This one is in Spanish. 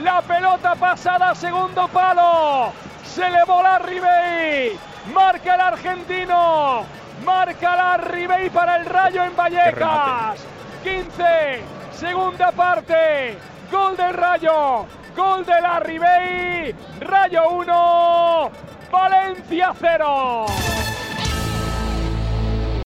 La pelota pasada a segundo palo. Se elevó la Ribey. Marca el argentino. Marca la Ribey para el Rayo en Vallecas. 15. Segunda parte. Gol del Rayo. Gol de la Ribey. Rayo 1. Valencia 0.